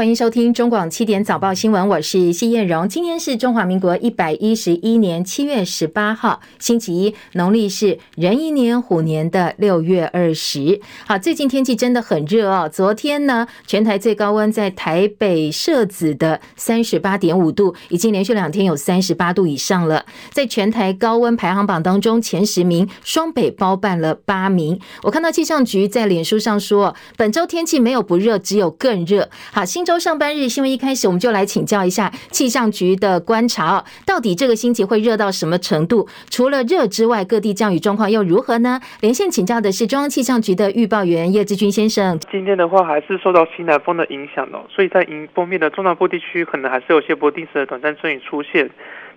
欢迎收听中广七点早报新闻，我是谢燕荣。今天是中华民国一百一十一年七月十八号，星期一，农历是壬寅年虎年的六月二十。好，最近天气真的很热哦。昨天呢，全台最高温在台北社子的三十八点五度，已经连续两天有三十八度以上了。在全台高温排行榜当中，前十名双北包办了八名。我看到气象局在脸书上说，本周天气没有不热，只有更热。好，新周上班日新闻一开始，我们就来请教一下气象局的观察，到底这个星期会热到什么程度？除了热之外，各地降雨状况又如何呢？连线请教的是中央气象局的预报员叶志军先生。今天的话，还是受到西南风的影响哦，所以在迎风面的中南部地区，可能还是有些不定时的短暂阵雨出现。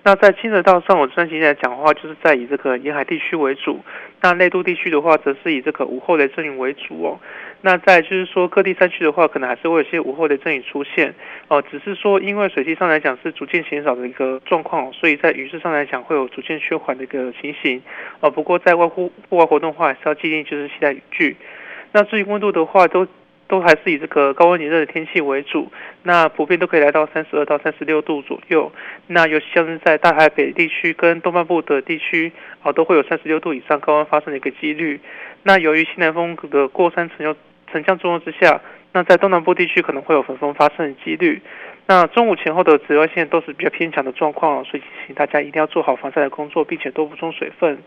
那在清晨到上我这段时间来讲的话，就是在以这个沿海地区为主；那内陆地区的话，则是以这个午后雷阵雨为主哦。那在就是说各地山区的话，可能还是会有些午后的阵雨出现哦。只是说因为水汽上来讲是逐渐减少的一个状况，所以在雨势上来讲会有逐渐趋缓的一个情形哦。不过在外户户外活动的话，还是要记得就是携带雨具。那至于温度的话，都。都还是以这个高温炎热的天气为主，那普遍都可以来到三十二到三十六度左右。那尤其像是在大台北地区跟东半部的地区，啊，都会有三十六度以上高温发生的一个几率。那由于西南风的过山层又沉降作用之下，那在东南部地区可能会有焚风发生的几率。那中午前后的紫外线都是比较偏强的状况，所以请大家一定要做好防晒的工作，并且多补充水分。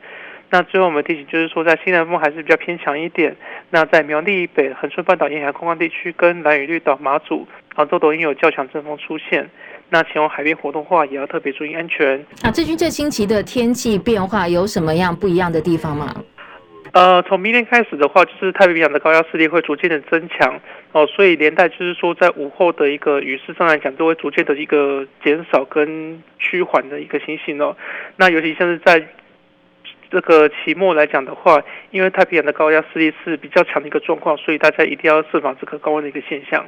那最后我们提醒就是说，在西南风还是比较偏强一点。那在苗栗以北、恒春半岛沿海空旷地区跟兰屿绿岛、马祖，啊，都都应有较强阵风出现。那前往海边活动的话，也要特别注意安全。那最近这星期的天气变化有什么样不一样的地方吗？呃，从明天开始的话，就是太平洋的高压势力会逐渐的增强哦，所以连带就是说，在午后的一个雨势上来讲，都会逐渐的一个减少跟趋缓的一个情形哦。那尤其像是在这个期末来讲的话，因为太平洋的高压势力是比较强的一个状况，所以大家一定要设防这个高温的一个现象。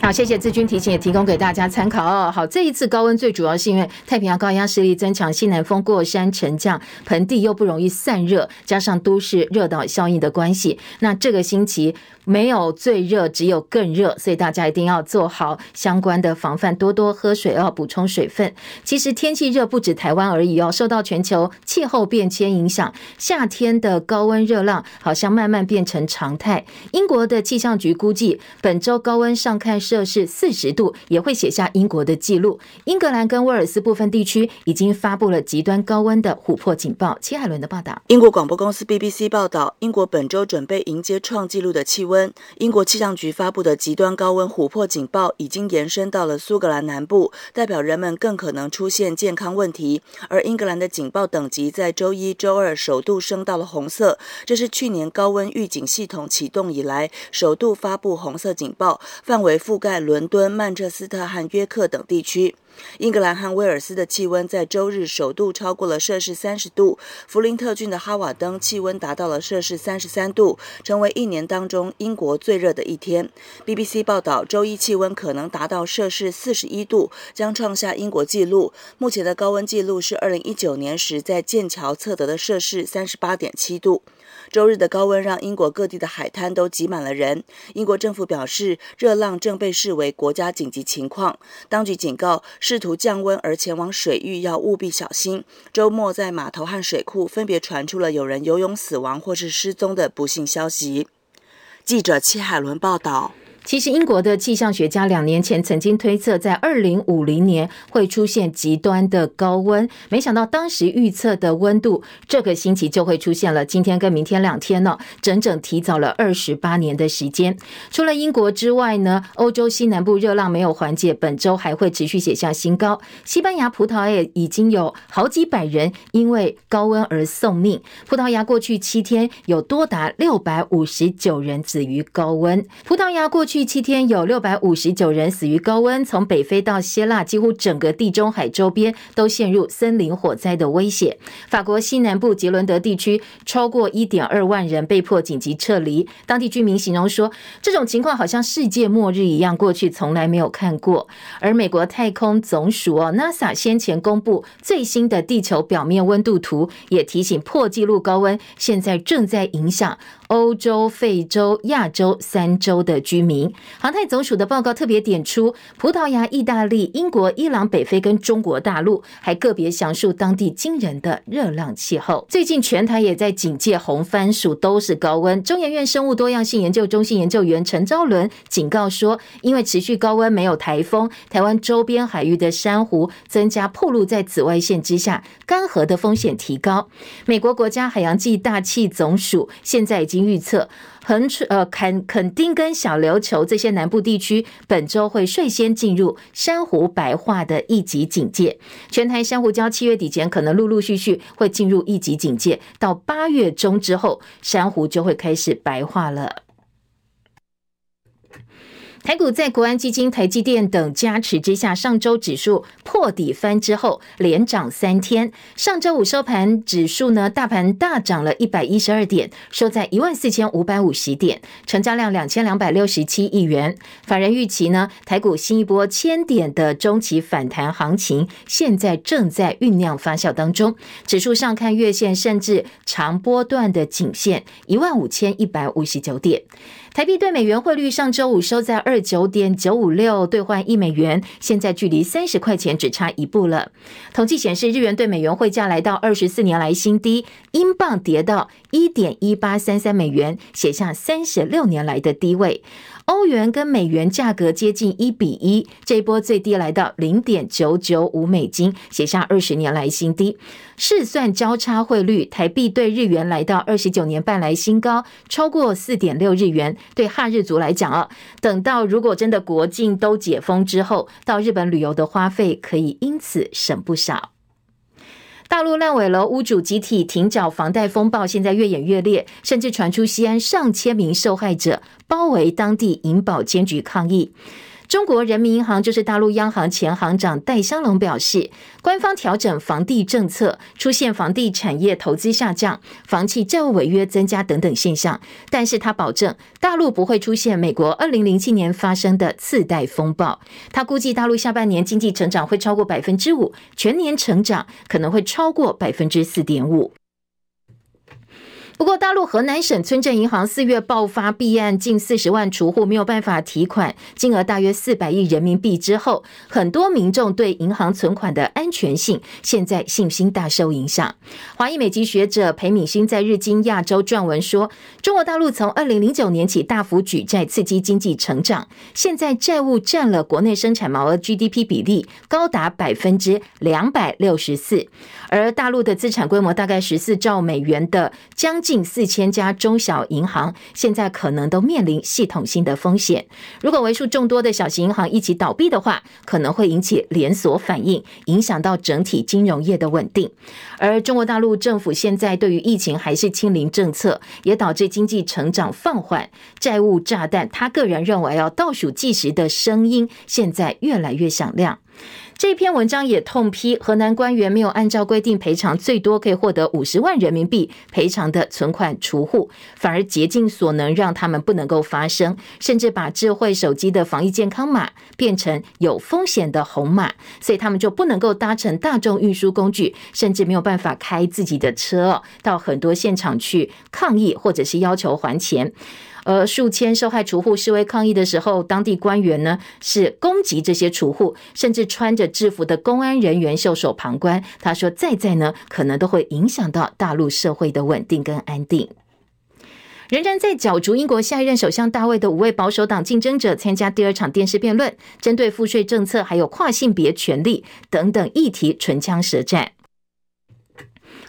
好，谢谢志军提醒，也提供给大家参考哦。好，这一次高温最主要是因为太平洋高压势力增强，西南风过山沉降，盆地又不容易散热，加上都市热岛效应的关系，那这个星期没有最热，只有更热，所以大家一定要做好相关的防范，多多喝水哦，补充水分。其实天气热不止台湾而已哦，受到全球气候变迁影响，夏天的高温热浪好像慢慢变成常态。英国的气象局估计，本周高温上看摄氏四十度，也会写下英国的记录。英格兰跟威尔斯部分地区已经发布了极端高温的琥珀警报。齐海伦的报道。英国广播公司 BBC 报道，英国本周准备迎接创纪录的气温。英国气象局发布的极端高温琥珀警报已经延伸到了苏格兰南部，代表人们更可能出现健康问题。而英格兰的警报等级在周一周二首度升到了红色，这是去年高温预警系统启动以来首度发布红色警报。范围覆盖伦敦、曼彻斯特和约克等地区。英格兰和威尔斯的气温在周日首度超过了摄氏三十度，弗林特郡的哈瓦登气温达到了摄氏三十三度，成为一年当中英国最热的一天。BBC 报道，周一气温可能达到摄氏四十一度，将创下英国纪录。目前的高温纪录是二零一九年时在剑桥测得的摄氏三十八点七度。周日的高温让英国各地的海滩都挤满了人。英国政府表示，热浪正被视为国家紧急情况。当局警告，试图降温而前往水域要务必小心。周末在码头和水库分别传出了有人游泳死亡或是失踪的不幸消息。记者戚海伦报道。其实，英国的气象学家两年前曾经推测，在二零五零年会出现极端的高温。没想到当时预测的温度，这个星期就会出现了。今天跟明天两天呢，整整提早了二十八年的时间。除了英国之外呢，欧洲西南部热浪没有缓解，本周还会持续写下新高。西班牙、葡萄牙已经有好几百人因为高温而送命。葡萄牙过去七天有多达六百五十九人死于高温。葡萄牙过去。第七天有六百五十九人死于高温，从北非到希腊，几乎整个地中海周边都陷入森林火灾的威胁。法国西南部杰伦德地区超过一点二万人被迫紧急撤离，当地居民形容说，这种情况好像世界末日一样，过去从来没有看过。而美国太空总署哦，NASA 先前公布最新的地球表面温度图，也提醒破纪录高温现在正在影响欧洲、非洲、亚洲三洲的居民。航太总署的报告特别点出，葡萄牙、意大利、英国、伊朗、北非跟中国大陆，还个别详述当地惊人的热浪气候。最近全台也在警戒红番薯，都是高温。中研院生物多样性研究中心研究员陈昭伦警告说，因为持续高温，没有台风，台湾周边海域的珊瑚增加暴露在紫外线之下，干涸的风险提高。美国国家海洋暨大气总署现在已经预测，恒、呃肯肯定跟小琉球这些南部地区本周会率先进入珊瑚白化的一级警戒。全台珊瑚礁七月底前可能陆陆续续会进入一级警戒，到八月中之后，珊瑚就会开始白化了。台股在国安基金、台积电等加持之下，上周指数破底翻之后，连涨三天。上周五收盘，指数呢，大盘大涨了一百一十二点，收在一万四千五百五十点，成交量两千两百六十七亿元。法人预期呢，台股新一波千点的中期反弹行情，现在正在酝酿发酵当中。指数上看月线，甚至长波段的颈线一万五千一百五十九点。台币兑美元汇率上周五收在二九点九五六兑换一美元，现在距离三十块钱只差一步了。统计显示，日元兑美元汇价来到二十四年来新低，英镑跌到一点一八三三美元，写下三十六年来的低位。欧元跟美元价格接近一比一，这一波最低来到零点九九五美金，写下二十年来新低。试算交叉汇率，台币对日元来到二十九年半来新高，超过四点六日元。对哈日族来讲啊，等到如果真的国境都解封之后，到日本旅游的花费可以因此省不少。大陆烂尾楼屋主集体停缴房贷风暴现在越演越烈，甚至传出西安上千名受害者包围当地银保监局抗议。中国人民银行就是大陆央行前行长戴相龙表示，官方调整房地政策，出现房地产业投资下降、房企债务违约增加等等现象。但是他保证，大陆不会出现美国二零零七年发生的次贷风暴。他估计大陆下半年经济成长会超过百分之五，全年成长可能会超过百分之四点五。不过，大陆河南省村镇银行四月爆发弊案，近四十万储户没有办法提款，金额大约四百亿人民币之后，很多民众对银行存款的安全性现在信心大受影响。华裔美籍学者裴敏欣在日经亚洲撰文说，中国大陆从二零零九年起大幅举债刺激经济成长，现在债务占了国内生产毛额 GDP 比例高达百分之两百六十四，而大陆的资产规模大概十四兆美元的将近四千家中小银行现在可能都面临系统性的风险。如果为数众多的小型银行一起倒闭的话，可能会引起连锁反应，影响到整体金融业的稳定。而中国大陆政府现在对于疫情还是清零政策，也导致经济成长放缓，债务炸弹。他个人认为，要倒数计时的声音现在越来越响亮。这篇文章也痛批河南官员没有按照规定赔偿最多可以获得五十万人民币赔偿的存款储户，反而竭尽所能让他们不能够发声，甚至把智慧手机的防疫健康码变成有风险的红码，所以他们就不能够搭乘大众运输工具，甚至没有办法开自己的车到很多现场去抗议或者是要求还钱。而数千受害储户示威抗议的时候，当地官员呢是攻击这些储户，甚至穿着制服的公安人员袖手旁观。他说，再再呢可能都会影响到大陆社会的稳定跟安定。仍然在角逐英国下一任首相大卫的五位保守党竞争者参加第二场电视辩论，针对赋税政策还有跨性别权利等等议题唇枪舌战。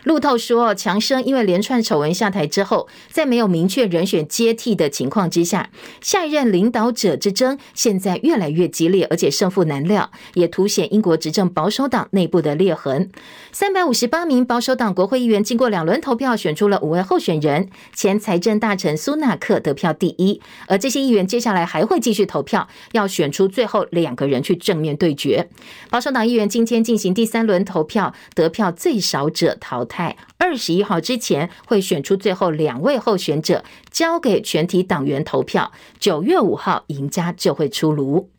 路透说，强生因为连串丑闻下台之后，在没有明确人选接替的情况之下，下一任领导者之争现在越来越激烈，而且胜负难料，也凸显英国执政保守党内部的裂痕。三百五十八名保守党国会议员经过两轮投票，选出了五位候选人。前财政大臣苏纳克得票第一，而这些议员接下来还会继续投票，要选出最后两个人去正面对决。保守党议员今天进行第三轮投票，得票最少者淘汰。二十一号之前会选出最后两位候选者，交给全体党员投票。九月五号赢家就会出炉。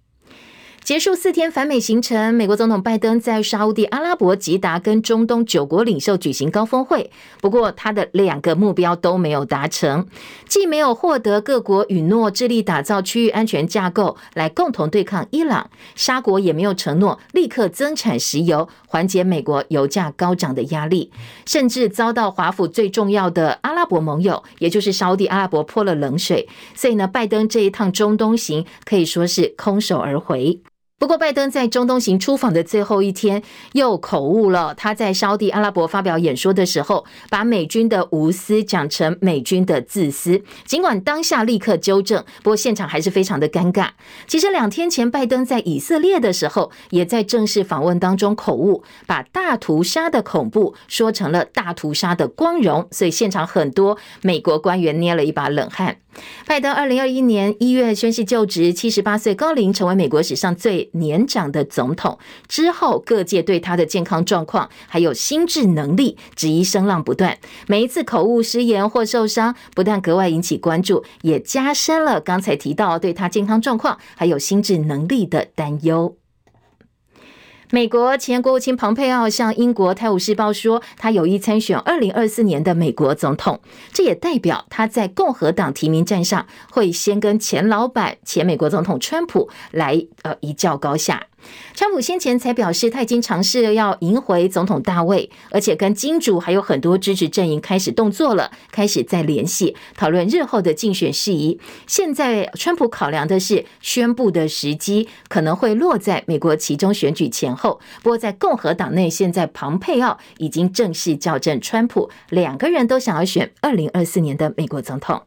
结束四天访美行程，美国总统拜登在沙乌地阿拉伯吉达跟中东九国领袖举行高峰会。不过，他的两个目标都没有达成，既没有获得各国允诺致力打造区域安全架构来共同对抗伊朗，沙国也没有承诺立刻增产石油，缓解美国油价高涨的压力，甚至遭到华府最重要的阿拉伯盟友，也就是沙乌地阿拉伯泼了冷水。所以呢，拜登这一趟中东行可以说是空手而回。不过，拜登在中东行出访的最后一天又口误了。他在沙地阿拉伯发表演说的时候，把美军的无私讲成美军的自私。尽管当下立刻纠正，不过现场还是非常的尴尬。其实两天前，拜登在以色列的时候，也在正式访问当中口误，把大屠杀的恐怖说成了大屠杀的光荣，所以现场很多美国官员捏了一把冷汗。拜登二零二一年一月宣誓就职，七十八岁高龄，成为美国史上最年长的总统。之后，各界对他的健康状况还有心智能力质疑声浪不断。每一次口误失言或受伤，不但格外引起关注，也加深了刚才提到对他健康状况还有心智能力的担忧。美国前国务卿蓬佩奥向英国《泰晤士报》说，他有意参选二零二四年的美国总统，这也代表他在共和党提名战上会先跟前老板、前美国总统川普来呃一较高下。川普先前才表示，他已经尝试了要赢回总统大位，而且跟金主还有很多支持阵营开始动作了，开始在联系讨论日后的竞选事宜。现在，川普考量的是宣布的时机可能会落在美国其中选举前后。不过，在共和党内，现在庞佩奥已经正式校正川普，两个人都想要选二零二四年的美国总统。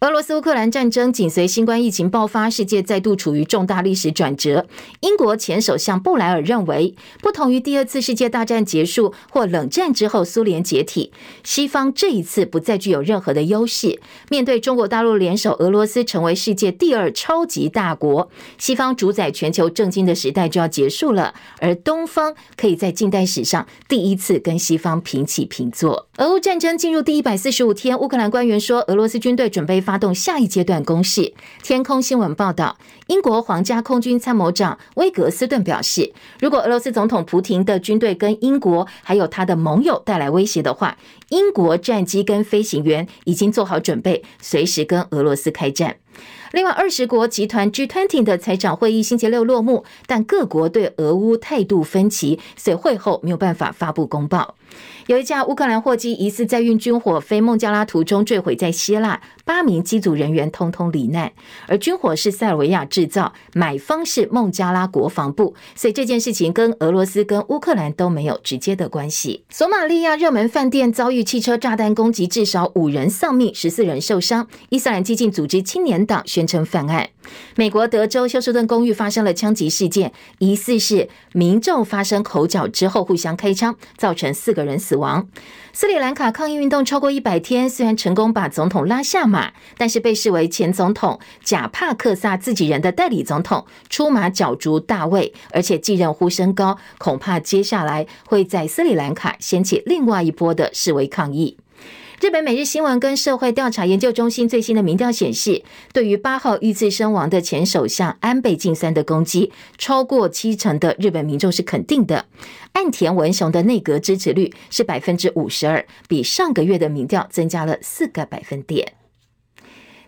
俄罗斯乌克兰战争紧随新冠疫情爆发，世界再度处于重大历史转折。英国前首相布莱尔认为，不同于第二次世界大战结束或冷战之后苏联解体，西方这一次不再具有任何的优势。面对中国大陆联手俄罗斯成为世界第二超级大国，西方主宰全球政经的时代就要结束了，而东方可以在近代史上第一次跟西方平起平坐。俄乌战争进入第一百四十五天，乌克兰官员说，俄罗斯军队准备发动下一阶段攻势。天空新闻报道，英国皇家空军参谋长威格斯顿表示，如果俄罗斯总统普亭的军队跟英国还有他的盟友带来威胁的话，英国战机跟飞行员已经做好准备，随时跟俄罗斯开战。另外，二十国集团 G20 的财长会议星期六落幕，但各国对俄乌态度分歧，所以会后没有办法发布公报。有一架乌克兰货机疑似在运军火飞孟加拉途中坠毁在希腊，八名机组人员通通罹难。而军火是塞尔维亚制造，买方是孟加拉国防部，所以这件事情跟俄罗斯跟乌克兰都没有直接的关系。索马利亚热门饭店遭遇汽车炸弹攻击，至少五人丧命，十四人受伤。伊斯兰激进组织青年党宣称犯案。美国德州休斯顿公寓发生了枪击事件，疑似是民众发生口角之后互相开枪，造成四个人死亡。斯里兰卡抗议运动超过一百天，虽然成功把总统拉下马，但是被视为前总统贾帕克萨自己人的代理总统出马角逐大位，而且继任呼声高，恐怕接下来会在斯里兰卡掀起另外一波的示威抗议。日本每日新闻跟社会调查研究中心最新的民调显示，对于八号遇刺身亡的前首相安倍晋三的攻击，超过七成的日本民众是肯定的。岸田文雄的内阁支持率是百分之五十二，比上个月的民调增加了四个百分点。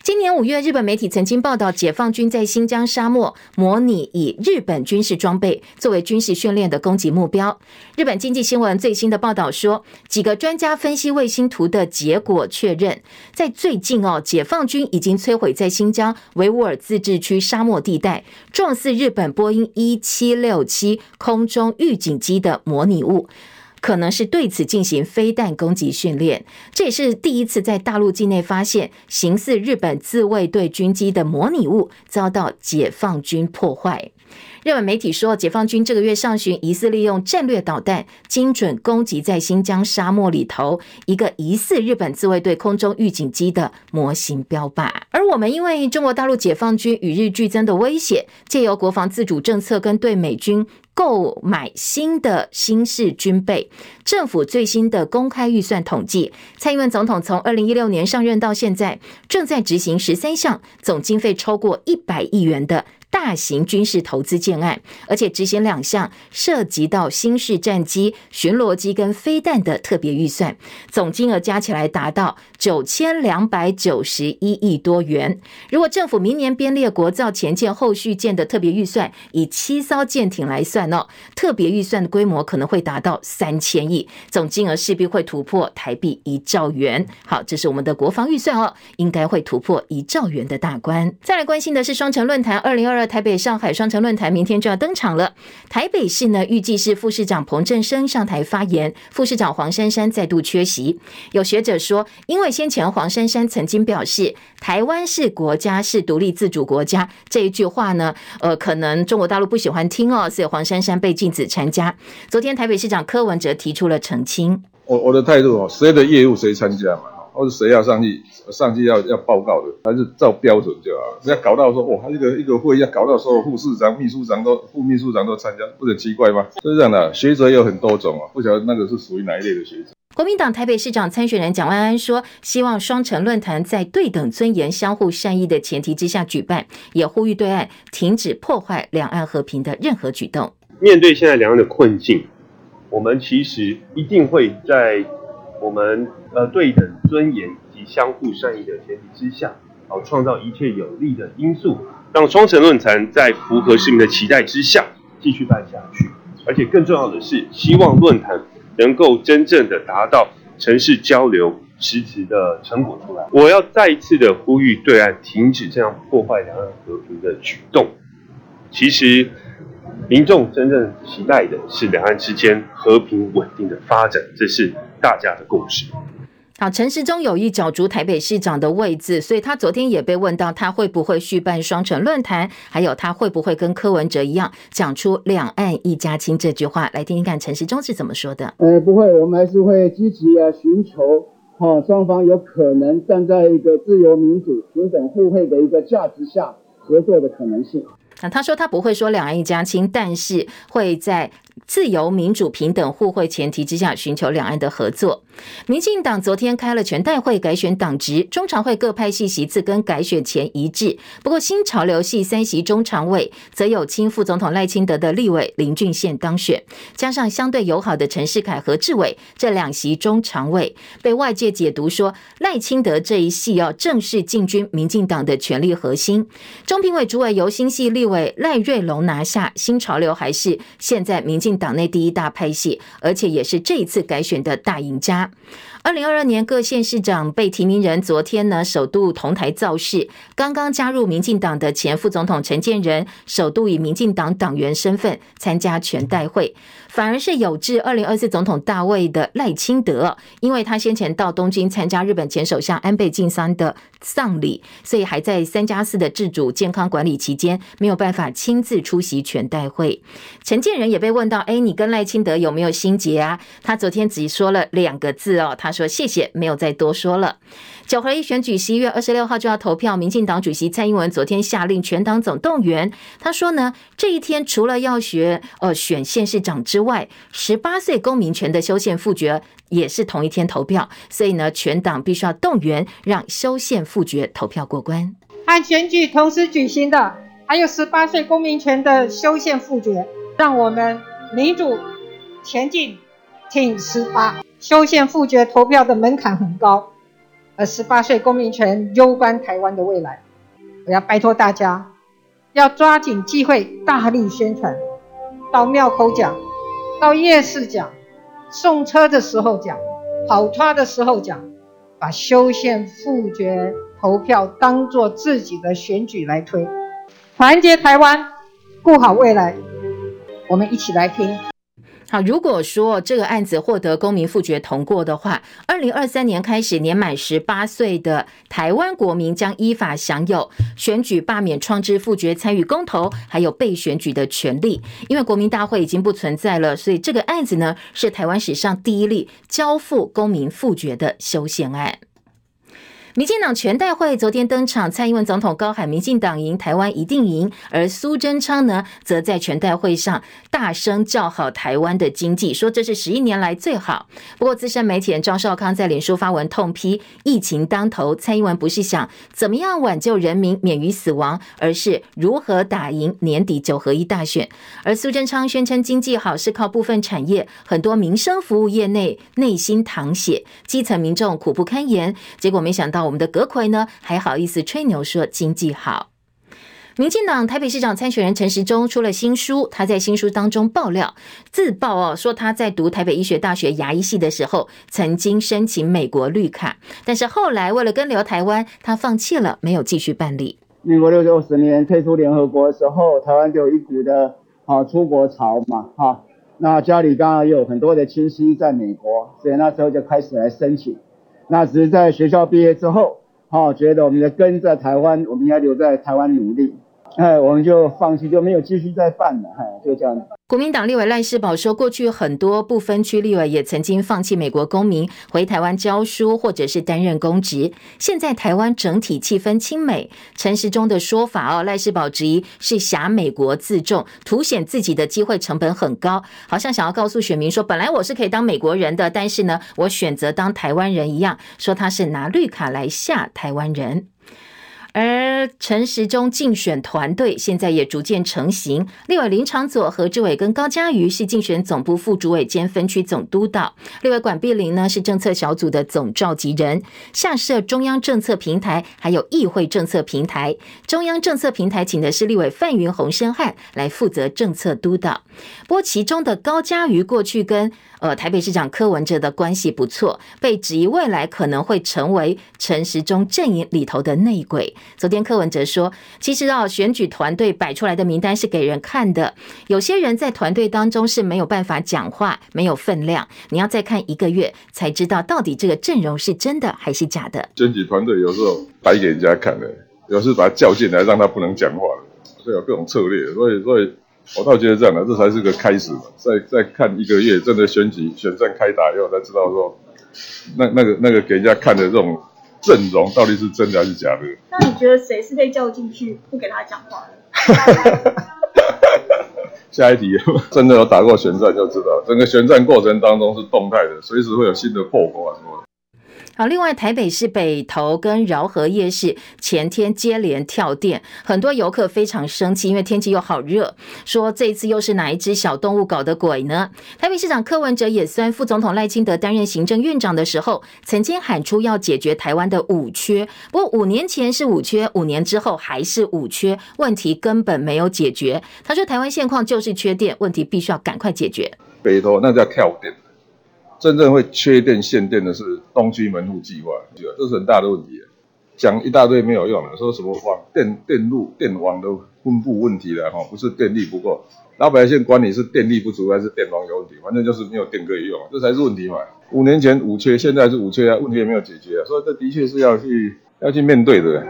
今年五月，日本媒体曾经报道，解放军在新疆沙漠模拟以日本军事装备作为军事训练的攻击目标。日本经济新闻最新的报道说，几个专家分析卫星图的结果，确认在最近哦，解放军已经摧毁在新疆维吾尔自治区沙漠地带状似日本波音一七六七空中预警机的模拟物。可能是对此进行飞弹攻击训练，这也是第一次在大陆境内发现形似日本自卫队军机的模拟物遭到解放军破坏。日本媒体说，解放军这个月上旬疑似利用战略导弹精准攻击在新疆沙漠里头一个疑似日本自卫队空中预警机的模型标靶。而我们因为中国大陆解放军与日俱增的威胁，借由国防自主政策跟对美军购买新的新式军备，政府最新的公开预算统计，蔡英文总统从二零一六年上任到现在，正在执行十三项总经费超过一百亿元的大型军事投资建案，而且执行两项涉及到新式战机、巡逻机跟飞弹的特别预算，总金额加起来达到九千两百九十一亿多元。如果政府明年编列国造前舰后续舰的特别预算，以七艘舰艇来算哦，特别预算的规模可能会达到三千亿，总金额势必会突破台币一兆元。好，这是我们的国防预算哦，应该会突破一兆元的大关。再来关心的是双城论坛，二零二台北上海双城论坛明天就要登场了。台北市呢，预计是副市长彭振声上台发言，副市长黄珊珊再度缺席。有学者说，因为先前黄珊珊曾经表示“台湾是国家，是独立自主国家”这一句话呢，呃，可能中国大陆不喜欢听哦，所以黄珊珊被禁止参加。昨天台北市长柯文哲提出了澄清。我我的态度哦，谁的业务谁参加嘛，或者谁要上去，上去要要报告的，还是照标准就好。不要搞到说哇，一个一个会要搞到说副市长、秘书长都副秘书长都参加，不是很奇怪吗？是这样的，学者有很多种啊，不晓得那个是属于哪一类的学者。国民党台北市长参选人蒋万安说，希望双城论坛在对等尊严、相互善意的前提之下举办，也呼吁对岸停止破坏两岸和平的任何举动。面对现在两岸的困境。我们其实一定会在我们呃对等尊严以及相互善意的前提之下，好创造一切有利的因素，让双城论坛在符合市民的期待之下继续办下去。而且更重要的是，希望论坛能够真正的达到城市交流实质的成果出来。我要再一次的呼吁对岸停止这样破坏两岸和平的举动。其实。民众真正期待的是两岸之间和平稳定的发展，这是大家的共识。好，陈时中有意角逐台北市长的位置，所以他昨天也被问到他会不会续办双城论坛，还有他会不会跟柯文哲一样讲出“两岸一家亲”这句话，来听听看陈时中是怎么说的。呃，不会，我们还是会积极啊，寻求哈双方有可能站在一个自由民主、平等互惠的一个价值下合作的可能性。那他说他不会说两岸一家亲，但是会在自由、民主、平等、互惠前提之下寻求两岸的合作。民进党昨天开了全代会改选党职，中常会各派系席次跟改选前一致。不过新潮流系三席中常委则有亲副总统赖清德的立委林俊宪当选，加上相对友好的陈世凯、何志伟这两席中常委，被外界解读说赖清德这一系要正式进军民进党的权力核心。中评委主委由新系立委赖瑞隆拿下，新潮流还是现在民进进党内第一大派系，而且也是这一次改选的大赢家。二零二二年各县市长被提名人昨天呢，首度同台造势。刚刚加入民进党的前副总统陈建仁，首度以民进党党员身份参加全代会。反而是有志二零二四总统大位的赖清德，因为他先前到东京参加日本前首相安倍晋三的丧礼，所以还在三加四的自主健康管理期间，没有办法亲自出席全代会。陈建仁也被问到：“哎，你跟赖清德有没有心结啊？”他昨天只说了两个字哦，他他说：“谢谢，没有再多说了。”九合一选举十一月二十六号就要投票，民进党主席蔡英文昨天下令全党总动员。他说呢，这一天除了要学呃选县市长之外，十八岁公民权的修宪复决也是同一天投票，所以呢，全党必须要动员，让修宪复决投票过关。和选举同时举行的，还有十八岁公民权的修宪复决，让我们民主前进，挺十八。修宪复决投票的门槛很高。而十八岁公民权攸关台湾的未来，我要拜托大家，要抓紧机会，大力宣传，到庙口讲，到夜市讲，送车的时候讲，跑车的时候讲，把修宪复决投票当做自己的选举来推，团结台湾，顾好未来，我们一起来听。好，如果说这个案子获得公民复决通过的话，二零二三年开始，年满十八岁的台湾国民将依法享有选举、罢免、创制、复决、参与公投，还有被选举的权利。因为国民大会已经不存在了，所以这个案子呢，是台湾史上第一例交付公民复决的修宪案。民进党全代会昨天登场，蔡英文总统高喊“民进党赢，台湾一定赢”，而苏贞昌呢，则在全代会上大声叫好台湾的经济，说这是十一年来最好。不过，资深媒体人张少康在脸书发文痛批：疫情当头，蔡英文不是想怎么样挽救人民免于死亡，而是如何打赢年底九合一大选。而苏贞昌宣称经济好是靠部分产业，很多民生服务业内内心淌血，基层民众苦不堪言。结果没想到。我们的阁揆呢，还好意思吹牛说经济好。民进党台北市长参选人陈时中出了新书，他在新书当中爆料自曝哦，说他在读台北医学大学牙医系的时候，曾经申请美国绿卡，但是后来为了跟留台湾，他放弃了，没有继续办理。民国六九十年退出联合国的时候，台湾就有一股的啊出国潮嘛，哈，那家里刚好有很多的亲戚在美国，所以那时候就开始来申请。那只是在学校毕业之后，哦，觉得我们的根在台湾，我们应该留在台湾努力，哎，我们就放弃，就没有继续再办了，哎，就这样。国民党立委赖世宝说，过去很多不分区立委也曾经放弃美国公民回台湾教书或者是担任公职。现在台湾整体气氛亲美，陈时中的说法哦，赖世宝质疑是挟美国自重，凸显自己的机会成本很高，好像想要告诉选民说，本来我是可以当美国人的，但是呢，我选择当台湾人一样，说他是拿绿卡来吓台湾人。而陈时中竞选团队现在也逐渐成型，立委林长佐、何志伟跟高嘉瑜是竞选总部副主委兼分区总督导，立委管碧玲呢是政策小组的总召集人，下设中央政策平台，还有议会政策平台。中央政策平台请的是立委范云洪申翰来负责政策督导。不过其中的高嘉瑜过去跟呃台北市长柯文哲的关系不错，被质疑未来可能会成为陈时中阵营里头的内鬼。昨天柯文哲说，其实啊，选举团队摆出来的名单是给人看的，有些人在团队当中是没有办法讲话，没有分量，你要再看一个月才知道到底这个阵容是真的还是假的。选举团队有时候摆给人家看的，有时候把他叫进来让他不能讲话，所以有各种策略。所以，所以我倒觉得这样的，这才是个开始嘛。再再看一个月，真的选举选战开打以后，才知道说，那那个那个给人家看的这种。阵容到底是真的还是假的？那你觉得谁是被叫进去不给他讲话的？下一题，真的有打过旋战就知道，整个旋战过程当中是动态的，随时会有新的破口啊什么的。好，另外台北市北投跟饶河夜市前天接连跳电，很多游客非常生气，因为天气又好热，说这一次又是哪一只小动物搞的鬼呢？台北市长柯文哲也算副总统赖清德担任行政院长的时候，曾经喊出要解决台湾的五缺，不过五年前是五缺，五年之后还是五缺，问题根本没有解决。他说台湾现况就是缺电，问题必须要赶快解决。北投那叫跳电。真正会缺电限电的是东区门户计划，这是很大的问题。讲一大堆没有用的，说什么网电电路电网的分布问题了哈，不是电力不够，老百姓管你是电力不足还是电网有问题，反正就是没有电可以用，这才是问题嘛。五年前五缺，现在是五缺啊，问题也没有解决啊，所以这的确是要去要去面对的。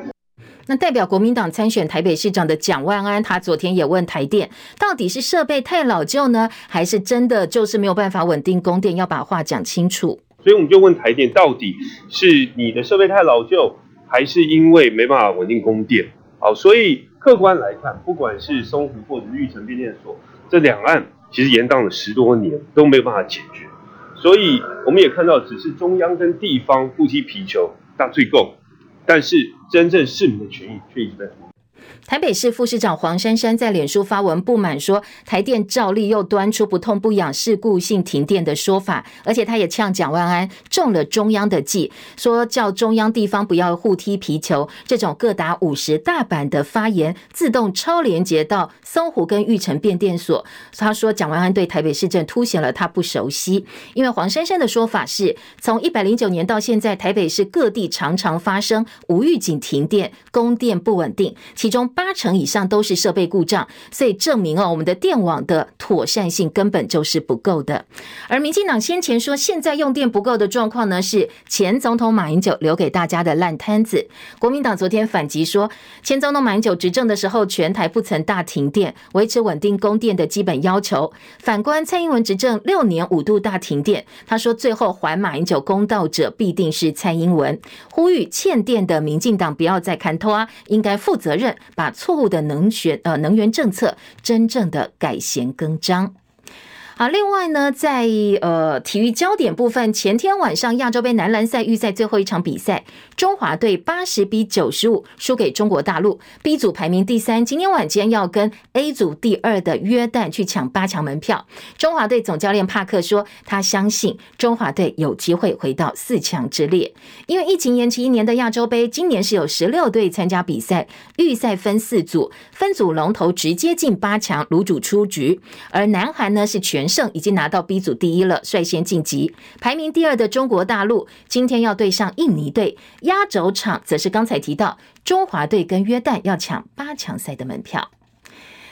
那代表国民党参选台北市长的蒋万安，他昨天也问台电，到底是设备太老旧呢，还是真的就是没有办法稳定供电？要把话讲清楚。所以我们就问台电，到底是你的设备太老旧，还是因为没办法稳定供电？好，所以客观来看，不管是松湖或者玉城变电所，这两岸其实延宕了十多年都没有办法解决。所以我们也看到，只是中央跟地方互踢皮球，大最够。但是，真正市民的权益却一直在。台北市副市长黄珊珊在脸书发文不满，说台电照例又端出不痛不痒事故性停电的说法，而且他也呛蒋万安中了中央的计，说叫中央地方不要互踢皮球，这种各打五十大板的发言，自动超连接到松湖跟玉成变电所。他说蒋万安对台北市政凸显了他不熟悉，因为黄珊珊的说法是从一百零九年到现在，台北市各地常常发生无预警停电、供电不稳定，其中。八成以上都是设备故障，所以证明哦，我们的电网的妥善性根本就是不够的。而民进党先前说现在用电不够的状况呢，是前总统马英九留给大家的烂摊子。国民党昨天反击说，前总统马英九执政的时候，全台不曾大停电，维持稳定供电的基本要求。反观蔡英文执政六年五度大停电，他说最后还马英九公道者必定是蔡英文。呼吁欠电的民进党不要再看拖啊，应该负责任，把错误的能源呃能源政策真正的改弦更张。好，另外呢，在呃体育焦点部分，前天晚上亚洲杯男篮赛预赛最后一场比赛，中华队八十比九十五输给中国大陆，B 组排名第三，今天晚间要跟 A 组第二的约旦去抢八强门票。中华队总教练帕克说，他相信中华队有机会回到四强之列，因为疫情延期一年的亚洲杯，今年是有十六队参加比赛，预赛分四组，分组龙头直接进八强，卤主出局，而南韩呢是全胜已经拿到 B 组第一了，率先晋级。排名第二的中国大陆今天要对上印尼队，压轴场则是刚才提到中华队跟约旦要抢八强赛的门票。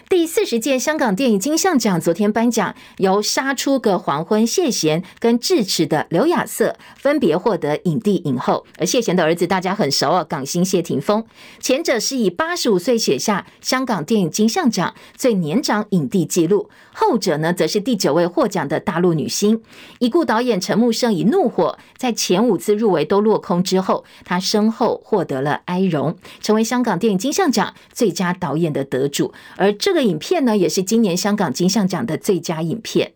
第四十届香港电影金像奖昨天颁奖，由《杀出个黄昏》谢贤跟智齿的刘亚瑟分别获得影帝影后。而谢贤的儿子大家很熟啊，港星谢霆锋，前者是以八十五岁写下香港电影金像奖最年长影帝纪录，后者呢则是第九位获奖的大陆女星。已故导演陈木胜以《怒火》在前五次入围都落空之后，他身后获得了哀荣，成为香港电影金像奖最佳导演的得主。而这个影片呢，也是今年香港金像奖的最佳影片。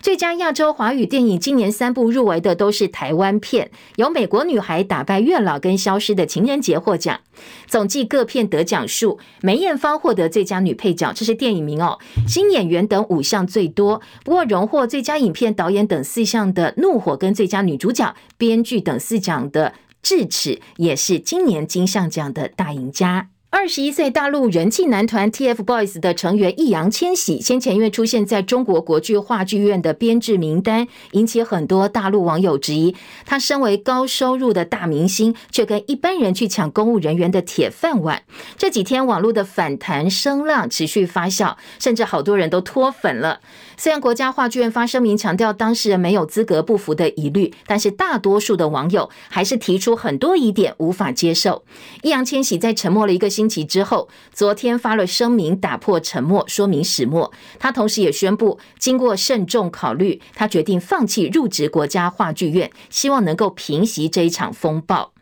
最佳亚洲华语电影今年三部入围的都是台湾片，由《美国女孩打败月老》跟《消失的情人节》获奖。总计各片得奖数，梅艳芳获得最佳女配角，这是电影名哦。新演员等五项最多，不过荣获最佳影片、导演等四项的《怒火》跟最佳女主角、编剧等四奖的《智齿》，也是今年金像奖的大赢家。二十一岁大陆人气男团 TFBOYS 的成员易烊千玺，先前因为出现在中国国剧话剧院的编制名单，引起很多大陆网友质疑。他身为高收入的大明星，却跟一般人去抢公务人员的铁饭碗。这几天网络的反弹声浪持续发酵，甚至好多人都脱粉了。虽然国家话剧院发声明强调当事人没有资格不服的疑虑，但是大多数的网友还是提出很多疑点无法接受。易烊千玺在沉默了一个星期之后，昨天发了声明打破沉默，说明始末。他同时也宣布，经过慎重考虑，他决定放弃入职国家话剧院，希望能够平息这一场风暴。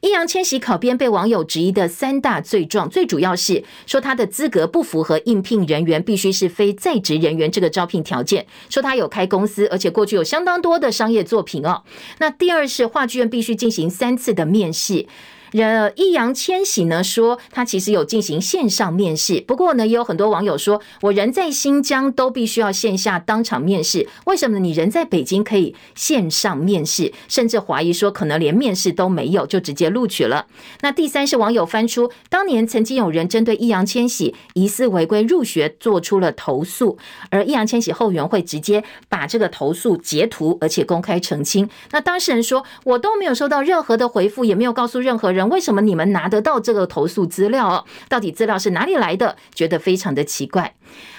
易烊千玺考编被网友质疑的三大罪状，最主要是说他的资格不符合应聘人员必须是非在职人员这个招聘条件，说他有开公司，而且过去有相当多的商业作品哦。那第二是话剧院必须进行三次的面试。呃，易烊千玺呢说，他其实有进行线上面试，不过呢，也有很多网友说，我人在新疆都必须要线下当场面试，为什么你人在北京可以线上面试？甚至怀疑说，可能连面试都没有就直接录取了。那第三是网友翻出，当年曾经有人针对易烊千玺疑似违规入学做出了投诉，而易烊千玺后援会直接把这个投诉截图，而且公开澄清。那当事人说，我都没有收到任何的回复，也没有告诉任何人。为什么你们拿得到这个投诉资料哦？到底资料是哪里来的？觉得非常的奇怪。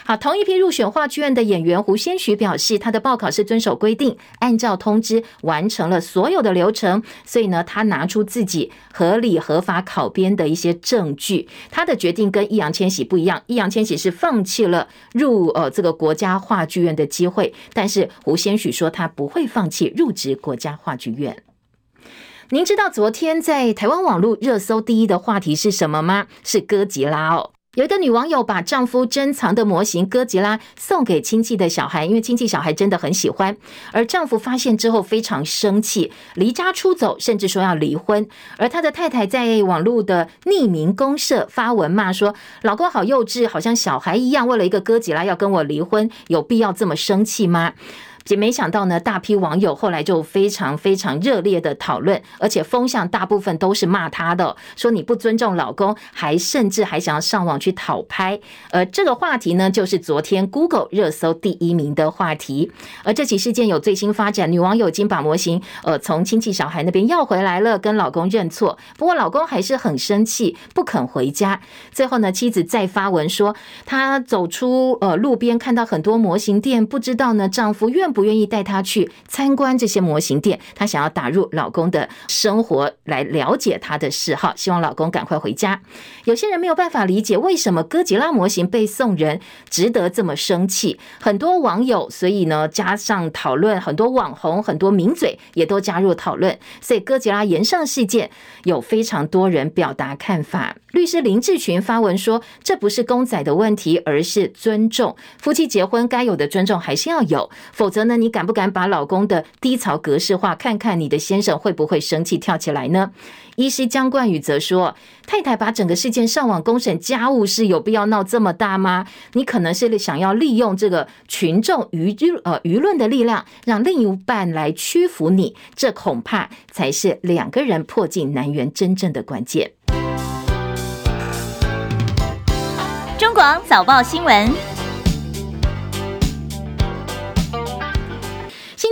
好，同一批入选话剧院的演员胡先煦表示，他的报考是遵守规定，按照通知完成了所有的流程，所以呢，他拿出自己合理合法考编的一些证据。他的决定跟易烊千玺不一样，易烊千玺是放弃了入呃这个国家话剧院的机会，但是胡先煦说他不会放弃入职国家话剧院。您知道昨天在台湾网络热搜第一的话题是什么吗？是哥吉拉哦。有一个女网友把丈夫珍藏的模型哥吉拉送给亲戚的小孩，因为亲戚小孩真的很喜欢。而丈夫发现之后非常生气，离家出走，甚至说要离婚。而他的太太在网络的匿名公社发文骂说：“老公好幼稚，好像小孩一样，为了一个哥吉拉要跟我离婚，有必要这么生气吗？”也没想到呢，大批网友后来就非常非常热烈的讨论，而且风向大部分都是骂他的，说你不尊重老公，还甚至还想要上网去讨拍。而这个话题呢，就是昨天 Google 热搜第一名的话题。而这起事件有最新发展，女网友已经把模型呃从亲戚小孩那边要回来了，跟老公认错。不过老公还是很生气，不肯回家。最后呢，妻子再发文说，她走出呃路边，看到很多模型店，不知道呢丈夫愿不愿意带她去参观这些模型店。她想要打入老公的生活，来了解他的嗜好，希望老公赶快回家。有些人没有办法理解为什么哥吉拉模型被送人值得这么生气。很多网友，所以呢加上讨论，很多网红、很多名嘴也都加入讨论。所以哥吉拉炎上事件有非常多人表达看法。律师林志群发文说：“这不是公仔的问题，而是尊重。夫妻结婚该有的尊重还是要有，否则呢，你敢不敢把老公的低潮格式化？看看你的先生会不会生气跳起来呢？”医师江冠宇则说：“太太把整个事件上网公审家务事，有必要闹这么大吗？你可能是想要利用这个群众舆呃舆论的力量，让另一半来屈服你，这恐怕才是两个人破镜难圆真正的关键。”中广早报新闻。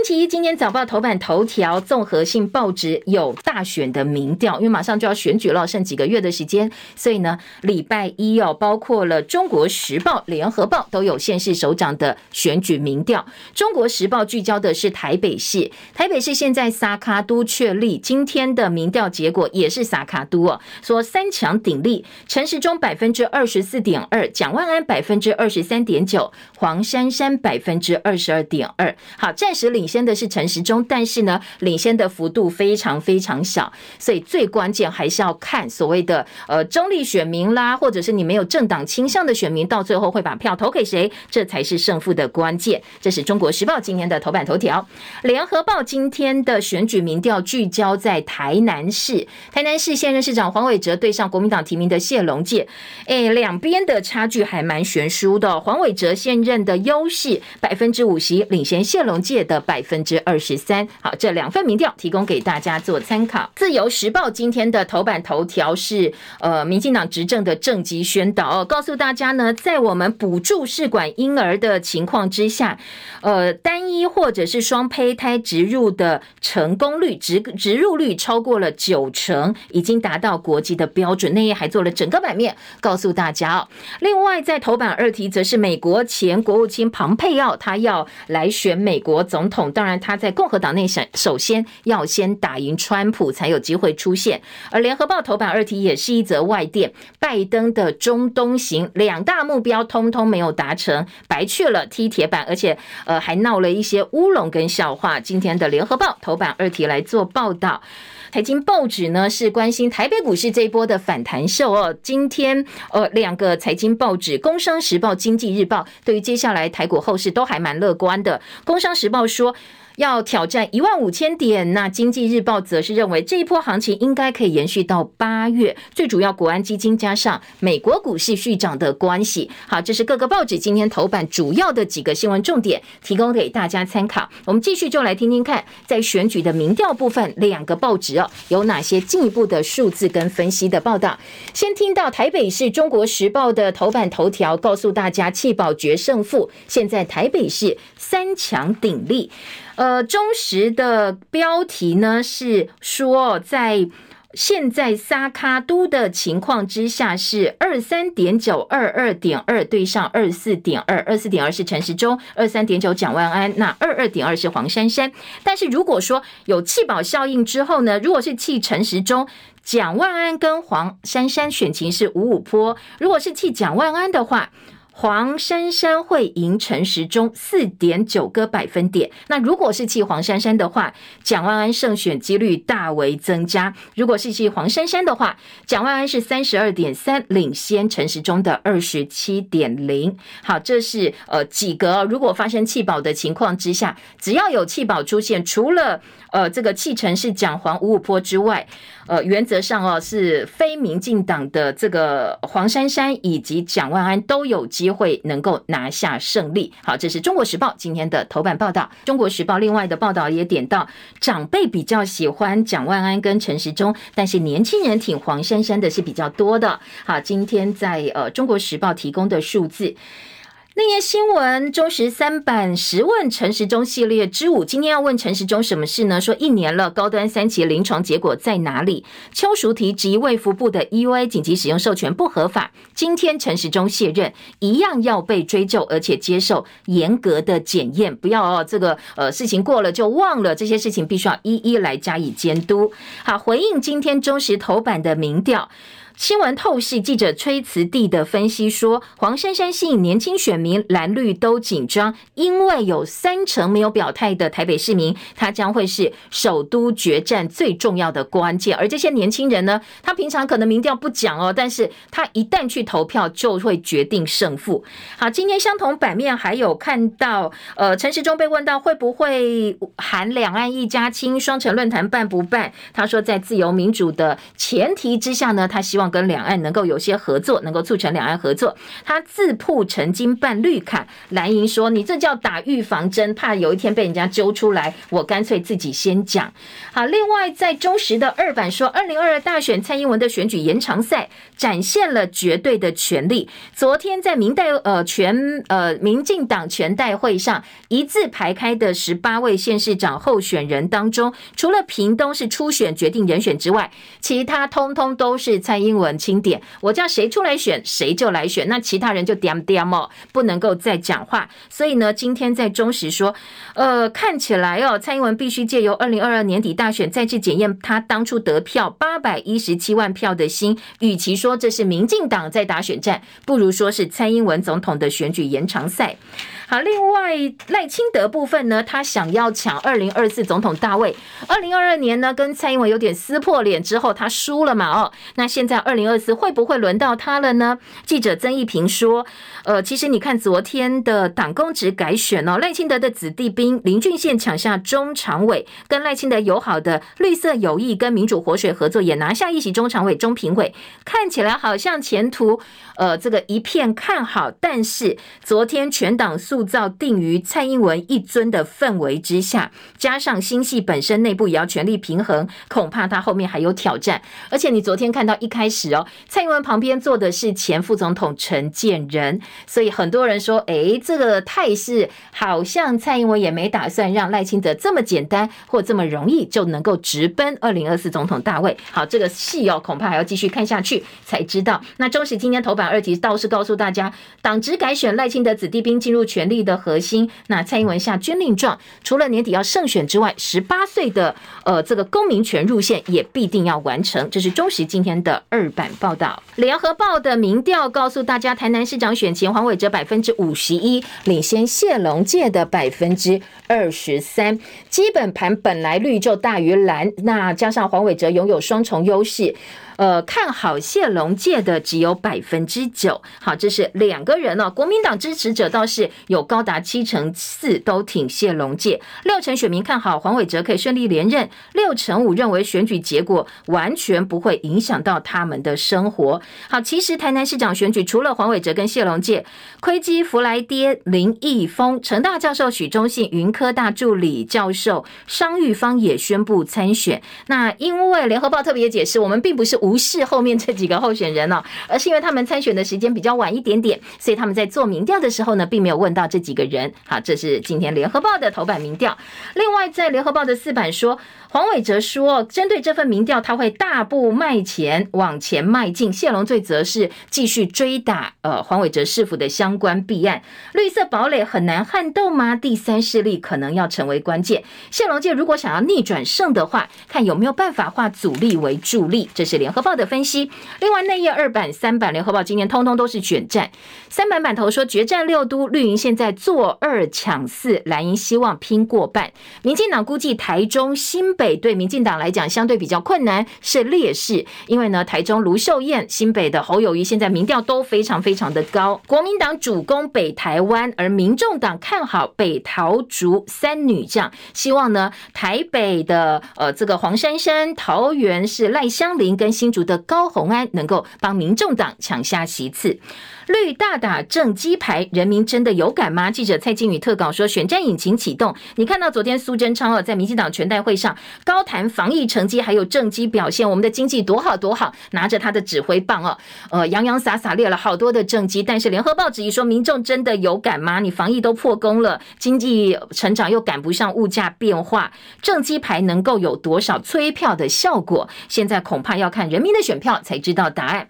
星期一，今天早报头版头条，综合性报纸有大选的民调，因为马上就要选举了，剩几个月的时间，所以呢，礼拜一哦，包括了《中国时报》、《联合报》都有县市首长的选举民调。《中国时报》聚焦的是台北市，台北市现在撒卡都确立，今天的民调结果也是撒卡都哦，说三强鼎立，陈时中百分之二十四点二，蒋万安百分之二十三点九，黄珊珊百分之二十二点二。好，暂时领。先的是陈时中，但是呢，领先的幅度非常非常小，所以最关键还是要看所谓的呃中立选民啦，或者是你没有政党倾向的选民，到最后会把票投给谁，这才是胜负的关键。这是中国时报今天的头版头条，联合报今天的选举民调聚焦在台南市，台南市现任市长黄伟哲对上国民党提名的谢龙介，哎，两边的差距还蛮悬殊的，黄伟哲现任的优势百分之五十，领先谢龙介的。百分之二十三，好，这两份民调提供给大家做参考。自由时报今天的头版头条是，呃，民进党执政的政绩宣导，告诉大家呢，在我们补助试管婴儿的情况之下，呃，单一或者是双胚胎植入的成功率，植植入率超过了九成，已经达到国际的标准。那页还做了整个版面，告诉大家哦。另外，在头版二题则是美国前国务卿庞佩奥，他要来选美国总统。当然，他在共和党内想，首先要先打赢川普，才有机会出现。而联合报头版二题也是一则外电，拜登的中东行两大目标通通没有达成，白去了踢铁板，而且呃还闹了一些乌龙跟笑话。今天的联合报头版二题来做报道。财经报纸呢是关心台北股市这一波的反弹秀哦。今天呃，两个财经报纸《工商时报》《经济日报》对于接下来台股后市都还蛮乐观的。《工商时报》说，要挑战一万五千点，那经济日报则是认为这一波行情应该可以延续到八月。最主要，国安基金加上美国股市续涨的关系。好，这是各个报纸今天头版主要的几个新闻重点，提供给大家参考。我们继续就来听听看，在选举的民调部分，两个报纸哦有哪些进一步的数字跟分析的报道。先听到台北市中国时报的头版头条，告诉大家弃保决胜负，现在台北市三强鼎立。呃，中时的标题呢是说，在现在撒卡都的情况之下是二三点九二二点二对上二四点二，二四点二是陈时中，二三点九蒋万安，那二二点二是黄珊珊。但是如果说有弃保效应之后呢，如果是弃陈时中，蒋万安跟黄珊珊选情是五五坡；如果是弃蒋万安的话。黄珊珊会赢陈时中四点九个百分点。那如果是弃黄珊珊的话，蒋万安胜选几率大为增加。如果是弃黄珊珊的话，蒋万安是三十二点三，领先陈时中的二十七点零。好，这是呃几个。如果发生弃保的情况之下，只要有弃保出现，除了呃这个弃城是蒋黄五五波之外。呃，原则上哦，是非民进党的这个黄珊珊以及蒋万安都有机会能够拿下胜利。好，这是中国时报今天的头版报道。中国时报另外的报道也点到，长辈比较喜欢蒋万安跟陈时中，但是年轻人挺黄珊珊的是比较多的。好，今天在呃中国时报提供的数字。那页新闻，中时三版十问陈时中系列之五，今天要问陈时中什么事呢？说一年了，高端三期临床结果在哪里？邱淑提质疑卫福部的 EUA 紧急使用授权不合法。今天陈时中卸任，一样要被追究，而且接受严格的检验。不要哦，这个呃事情过了就忘了，这些事情必须要一一来加以监督。好，回应今天中时头版的民调。新闻透视记者崔慈地的分析说，黄珊珊吸引年轻选民，蓝绿都紧张，因为有三成没有表态的台北市民，他将会是首都决战最重要的关键。而这些年轻人呢，他平常可能民调不讲哦，但是他一旦去投票，就会决定胜负。好，今天相同版面还有看到，呃，陈时中被问到会不会喊两岸一家亲，双城论坛办不办？他说，在自由民主的前提之下呢，他希望。跟两岸能够有些合作，能够促成两岸合作。他自曝曾经办绿卡，蓝营说你这叫打预防针，怕有一天被人家揪出来，我干脆自己先讲。好，另外在中时的二版说，二零二二大选蔡英文的选举延长赛展现了绝对的权力。昨天在民代呃全呃民进党全代会上，一字排开的十八位县市长候选人当中，除了屏东是初选决定人选之外，其他通通都是蔡英。英文清点，我叫谁出来选，谁就来选，那其他人就点点哦，不能够再讲话。所以呢，今天在中时说，呃，看起来哦，蔡英文必须借由二零二二年底大选再次检验他当初得票八百一十七万票的心。与其说这是民进党在打选战，不如说是蔡英文总统的选举延长赛。好，另外赖清德部分呢，他想要抢二零二四总统大位。二零二二年呢，跟蔡英文有点撕破脸之后，他输了嘛？哦，那现在二零二四会不会轮到他了呢？记者曾一平说，呃，其实你看昨天的党公职改选哦，赖清德的子弟兵林俊宪抢下中常委，跟赖清德友好的绿色友谊跟民主活水合作也拿下一席中常委、中评委，看起来好像前途呃这个一片看好。但是昨天全党肃。造定于蔡英文一尊的氛围之下，加上新系本身内部也要权力平衡，恐怕他后面还有挑战。而且你昨天看到一开始哦，蔡英文旁边坐的是前副总统陈建仁，所以很多人说，哎，这个态势好像蔡英文也没打算让赖清德这么简单或这么容易就能够直奔二零二四总统大位。好，这个戏哦，恐怕还要继续看下去才知道。那中时今天头版二题倒是告诉大家，党职改选赖清德子弟兵进入全权力的核心，那蔡英文下军令状，除了年底要胜选之外，十八岁的呃这个公民权路线也必定要完成。这是中时今天的二版报道。联合报的民调告诉大家，台南市长选前黄伟哲百分之五十一，领先谢龙介的百分之二十三。基本盘本来绿就大于蓝，那加上黄伟哲拥有双重优势。呃，看好谢龙介的只有百分之九。好，这是两个人哦。国民党支持者倒是有高达七成四都挺谢龙介，六成选民看好黄伟哲可以顺利连任，六成五认为选举结果完全不会影响到他们的生活。好，其实台南市长选举除了黄伟哲跟谢龙介，亏基福来爹林义峰、成大教授许忠信、云科大助理教授商玉芳也宣布参选。那因为联合报特别解释，我们并不是无。视后面这几个候选人呢，而是因为他们参选的时间比较晚一点点，所以他们在做民调的时候呢，并没有问到这几个人。好，这是今天联合报的头版民调。另外，在联合报的四版说。黄伟哲说：“针对这份民调，他会大步迈前往前迈进。”谢龙介则是继续追打呃黄伟哲市府的相关弊案。绿色堡垒很难撼动吗？第三势力可能要成为关键。谢龙介如果想要逆转胜的话，看有没有办法化阻力为助力。这是联合报的分析。另外，内页二版、三版，联合报今年通通都是卷战。三版版头说决战六都，绿营现在做二抢四，蓝营希望拼过半。民进党估计台中新北。对民进党来讲，相对比较困难是劣势，因为呢，台中。卢秀燕、新北的侯友谊，现在民调都非常非常的高。国民党主攻北台湾，而民众党看好北桃竹三女将，希望呢台北的呃这个黄珊珊、桃园是赖香伶跟新竹的高红安能够帮民众党抢下席次。绿大打正鸡排，人民真的有感吗？记者蔡金宇特稿说，选战引擎启动。你看到昨天苏贞昌哦，在民进党全代会上高谈防疫成绩，还有政绩表现，我们的经济多好多好，拿着他的指挥棒哦，呃，洋洋洒洒列了好多的政绩。但是联合报质疑说，民众真的有感吗？你防疫都破功了，经济成长又赶不上物价变化，正鸡排能够有多少催票的效果？现在恐怕要看人民的选票才知道答案。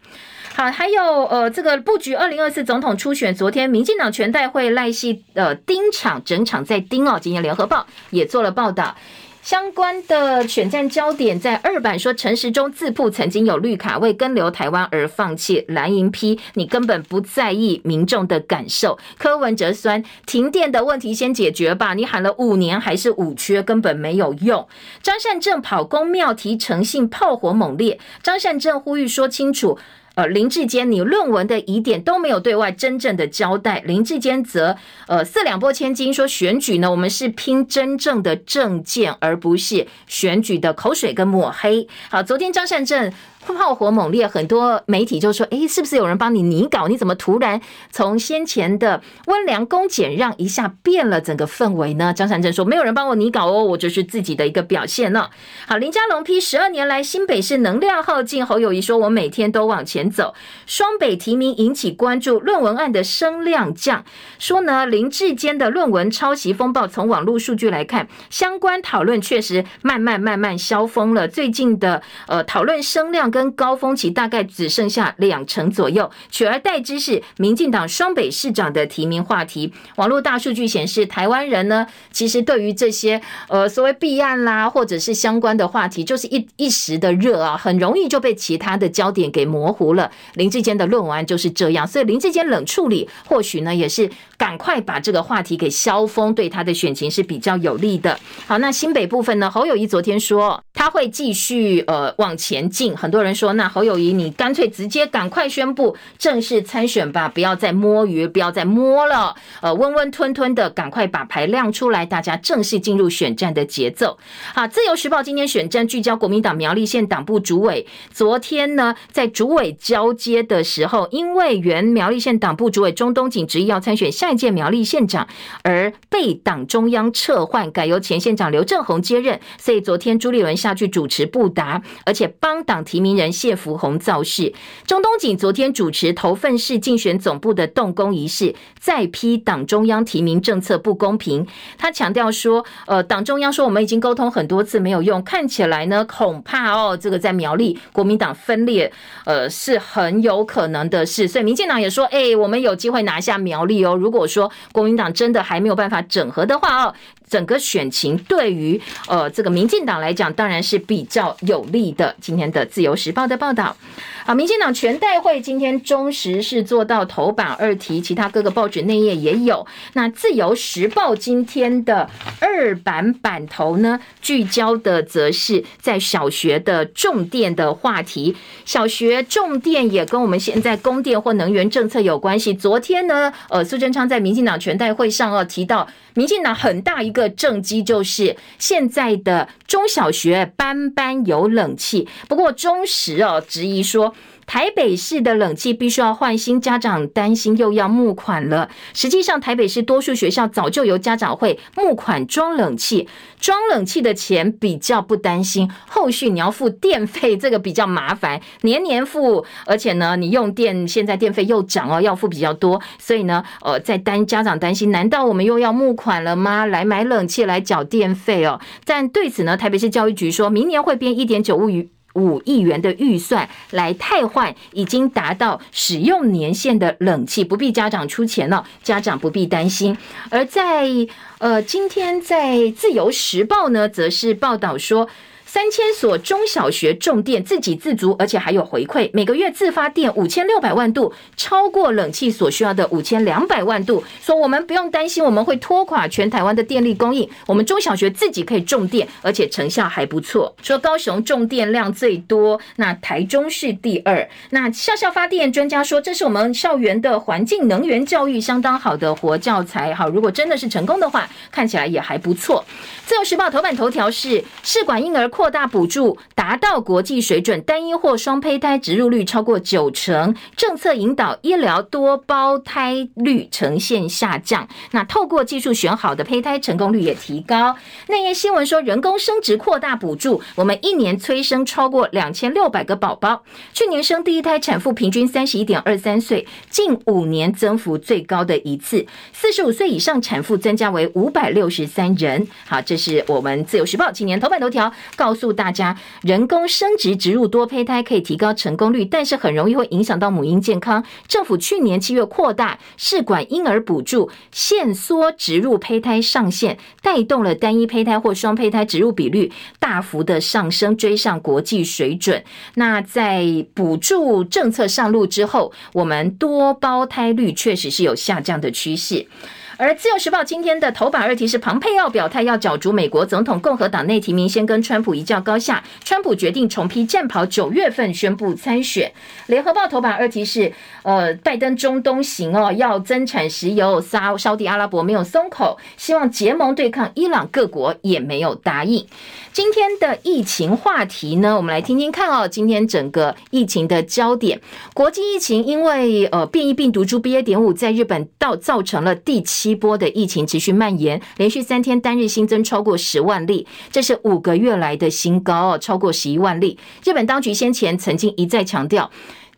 好，还有呃，这个布局二零二四总统初选，昨天民进党全代会赖系呃盯场，整场在盯哦。今天联合报也做了报道，相关的选战焦点在二版说，陈时中自曝曾经有绿卡，为跟留台湾而放弃蓝营批，你根本不在意民众的感受。柯文哲酸停电的问题先解决吧，你喊了五年还是五缺，根本没有用。张善政跑宫庙提诚信，炮火猛烈，张善政呼吁说清楚。呃，林志坚，你论文的疑点都没有对外真正的交代。林志坚则呃四两拨千斤说，选举呢，我们是拼真正的政见，而不是选举的口水跟抹黑。好，昨天张善政。炮火猛烈，很多媒体就说：“诶，是不是有人帮你拟稿？你怎么突然从先前的温良恭俭让一下变了整个氛围呢？”张善政说：“没有人帮我拟稿哦，我就是自己的一个表现呢。”好，林佳龙批十二年来新北市能量耗尽，侯友谊说：“我每天都往前走。”双北提名引起关注，论文案的声量降，说呢林志坚的论文抄袭风暴，从网络数据来看，相关讨论确实慢慢慢慢消风了。最近的呃讨论声量。跟高峰期大概只剩下两成左右，取而代之是民进党双北市长的提名话题。网络大数据显示，台湾人呢，其实对于这些呃所谓弊案啦，或者是相关的话题，就是一一时的热啊，很容易就被其他的焦点给模糊了。林志坚的论文案就是这样，所以林志坚冷处理，或许呢也是赶快把这个话题给消风，对他的选情是比较有利的。好，那新北部分呢，侯友谊昨天说他会继续呃往前进，很多。人说：“那侯友谊，你干脆直接赶快宣布正式参选吧，不要再摸鱼，不要再摸了。呃，温温吞吞的，赶快把牌亮出来，大家正式进入选战的节奏。”好，《自由时报》今天选战聚焦国民党苗栗县党部主委。昨天呢，在主委交接的时候，因为原苗栗县党部主委钟东锦执意要参选下一届苗栗县长，而被党中央撤换，改由前县长刘正鸿接任，所以昨天朱立伦下去主持布达，而且帮党提名。人谢福洪造势，钟东锦昨天主持头份市竞选总部的动工仪式，再批党中央提名政策不公平。他强调说，呃，党中央说我们已经沟通很多次没有用，看起来呢，恐怕哦，这个在苗栗国民党分裂，呃，是很有可能的事。所以民进党也说，哎、我们有机会拿下苗栗哦。如果说国民党真的还没有办法整合的话哦。整个选情对于呃这个民进党来讲，当然是比较有利的。今天的自由时报的报道，啊，民进党全代会今天中时是做到头版二题，其他各个报纸内页也有。那自由时报今天的二版版头呢，聚焦的则是在小学的重电的话题。小学重电也跟我们现在供电或能源政策有关系。昨天呢，呃，苏贞昌在民进党全代会上哦提到。民进党很大一个政绩就是现在的中小学班班有冷气，不过中时哦质疑说。台北市的冷气必须要换新，家长担心又要募款了。实际上，台北市多数学校早就由家长会募款装冷气，装冷气的钱比较不担心，后续你要付电费，这个比较麻烦，年年付，而且呢，你用电现在电费又涨哦，要付比较多，所以呢，呃，在担家长担心，难道我们又要募款了吗？来买冷气来缴电费哦？但对此呢，台北市教育局说明年会编一点九亿五亿元的预算来汰换已经达到使用年限的冷气，不必家长出钱了，家长不必担心。而在呃，今天在自由时报呢，则是报道说。三千所中小学种电自给自足，而且还有回馈，每个月自发电五千六百万度，超过冷气所需要的五千两百万度。说我们不用担心我们会拖垮全台湾的电力供应，我们中小学自己可以种电，而且成效还不错。说高雄种电量最多，那台中是第二。那校校发电专家说，这是我们校园的环境能源教育相当好的活教材。好，如果真的是成功的话，看起来也还不错。自由时报头版头条是试管婴儿扩扩大补助达到国际水准，单一或双胚胎植入率超过九成，政策引导医疗多胞胎率呈现下降。那透过技术选好的胚胎成功率也提高。内页新闻说人工生殖扩大补助，我们一年催生超过两千六百个宝宝。去年生第一胎产妇平均三十一点二三岁，近五年增幅最高的一次。四十五岁以上产妇增加为五百六十三人。好，这是我们自由时报今年头版头条，告告诉大家，人工生殖植入多胚胎可以提高成功率，但是很容易会影响到母婴健康。政府去年七月扩大试管婴儿补助，限缩植入胚胎上限，带动了单一胚胎或双胚胎植入比率大幅的上升，追上国际水准。那在补助政策上路之后，我们多胞胎率确实是有下降的趋势。而自由时报今天的头版二题是庞佩奥表态要角逐美国总统，共和党内提名先跟川普一较高下，川普决定重披战袍，九月份宣布参选。联合报头版二题是，呃，拜登中东行哦，要增产石油，沙沙地阿拉伯没有松口，希望结盟对抗伊朗，各国也没有答应。今天的疫情话题呢，我们来听听看哦。今天整个疫情的焦点，国际疫情因为呃变异病毒株 BA. 点五在日本到造成了第七西波的疫情持续蔓延，连续三天单日新增超过十万例，这是五个月来的新高哦，超过十一万例。日本当局先前曾经一再强调。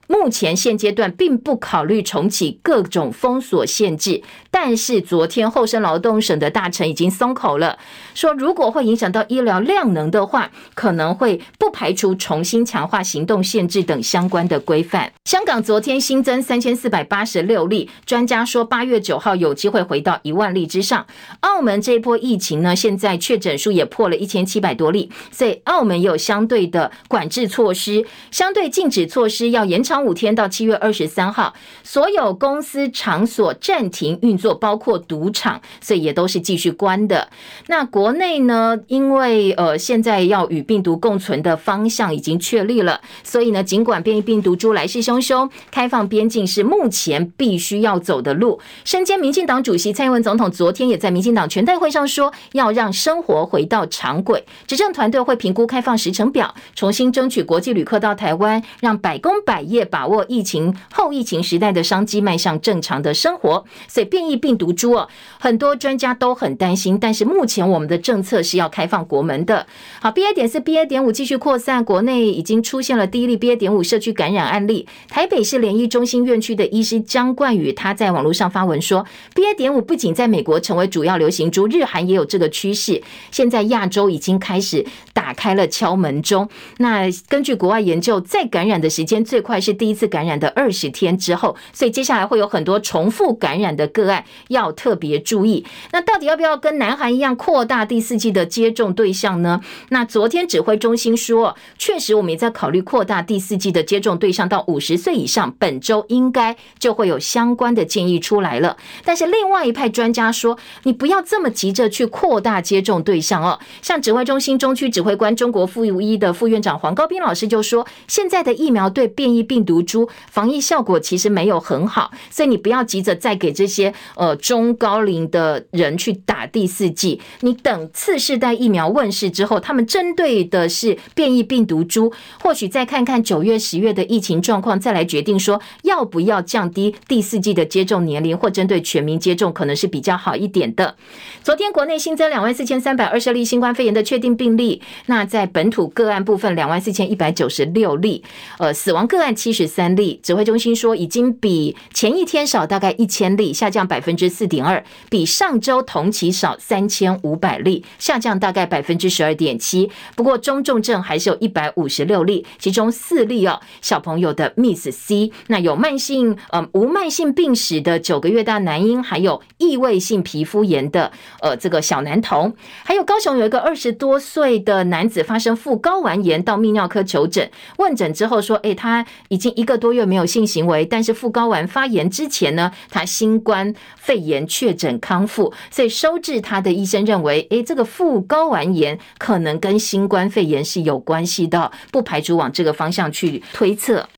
目前现阶段并不考虑重启各种封锁限制，但是昨天厚生劳动省的大臣已经松口了，说如果会影响到医疗量能的话，可能会不排除重新强化行动限制等相关的规范。香港昨天新增三千四百八十六例，专家说八月九号有机会回到一万例之上。澳门这一波疫情呢，现在确诊数也破了一千七百多例，所以澳门也有相对的管制措施，相对禁止措施要延长。五天到七月二十三号，所有公司场所暂停运作，包括赌场，所以也都是继续关的。那国内呢？因为呃，现在要与病毒共存的方向已经确立了，所以呢，尽管变异病毒株来势汹汹，开放边境是目前必须要走的路。身兼民进党主席蔡英文总统昨天也在民进党全代会上说，要让生活回到常轨。执政团队会评估开放时程表，重新争取国际旅客到台湾，让百工百业。把握疫情后疫情时代的商机，迈向正常的生活。所以变异病毒株哦，很多专家都很担心。但是目前我们的政策是要开放国门的。好，BA 点四、BA 点五继续扩散，国内已经出现了第一例 BA 点五社区感染案例。台北市联医中心院区的医师江冠宇，他在网络上发文说，BA 点五不仅在美国成为主要流行株，日韩也有这个趋势。现在亚洲已经开始打开了敲门钟。那根据国外研究，再感染的时间最快是。第一次感染的二十天之后，所以接下来会有很多重复感染的个案，要特别注意。那到底要不要跟南韩一样扩大第四季的接种对象呢？那昨天指挥中心说，确实我们也在考虑扩大第四季的接种对象到五十岁以上，本周应该就会有相关的建议出来了。但是另外一派专家说，你不要这么急着去扩大接种对象哦。像指挥中心中区指挥官中国复一的副院长黄高斌老师就说，现在的疫苗对变异病毒株防疫效果其实没有很好，所以你不要急着再给这些呃中高龄的人去打第四剂。你等次世代疫苗问世之后，他们针对的是变异病毒株，或许再看看九月、十月的疫情状况，再来决定说要不要降低第四剂的接种年龄，或针对全民接种，可能是比较好一点的。昨天国内新增两万四千三百二十例新冠肺炎的确定病例，那在本土个案部分两万四千一百九十六例，呃，死亡个案七。十三例。指挥中心说，已经比前一天少大概一千例，下降百分之四点二，比上周同期少三千五百例，下降大概百分之十二点七。不过中重症还是有一百五十六例，其中四例哦，小朋友的 Miss C，那有慢性呃无慢性病史的九个月大男婴，还有异位性皮肤炎的呃这个小男童，还有高雄有一个二十多岁的男子发生副睾丸炎，到泌尿科求诊，问诊之后说，诶，他已经一个多月没有性行为，但是副睾丸发炎之前呢，他新冠肺炎确诊康复，所以收治他的医生认为，诶，这个副睾丸炎可能跟新冠肺炎是有关系的，不排除往这个方向去推测。